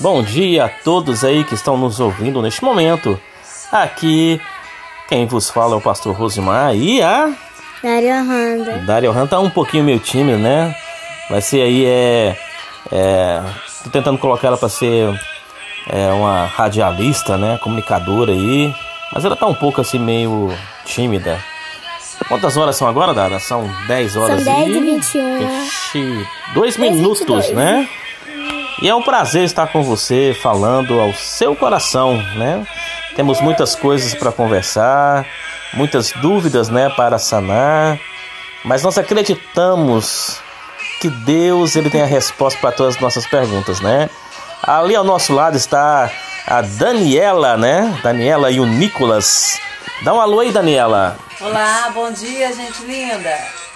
Bom dia a todos aí que estão nos ouvindo neste momento. Aqui quem vos fala é o pastor Rosimar e a Dario Randa. Dario Han tá um pouquinho meio tímido, né? Vai ser aí é, é tô tentando colocar ela para ser é, uma radialista, né, comunicadora aí, mas ela tá um pouco assim meio tímida. Quantas horas são agora, Dara? São 10 horas São 10 e e 21. 22 minutos, 22. né? E é um prazer estar com você falando ao seu coração, né? Temos muitas coisas para conversar, muitas dúvidas, né, para sanar, mas nós acreditamos que Deus ele tem a resposta para todas as nossas perguntas, né? Ali ao nosso lado está a Daniela, né? Daniela e o Nicolas. Dá um alô aí, Daniela. Olá, bom dia, gente linda.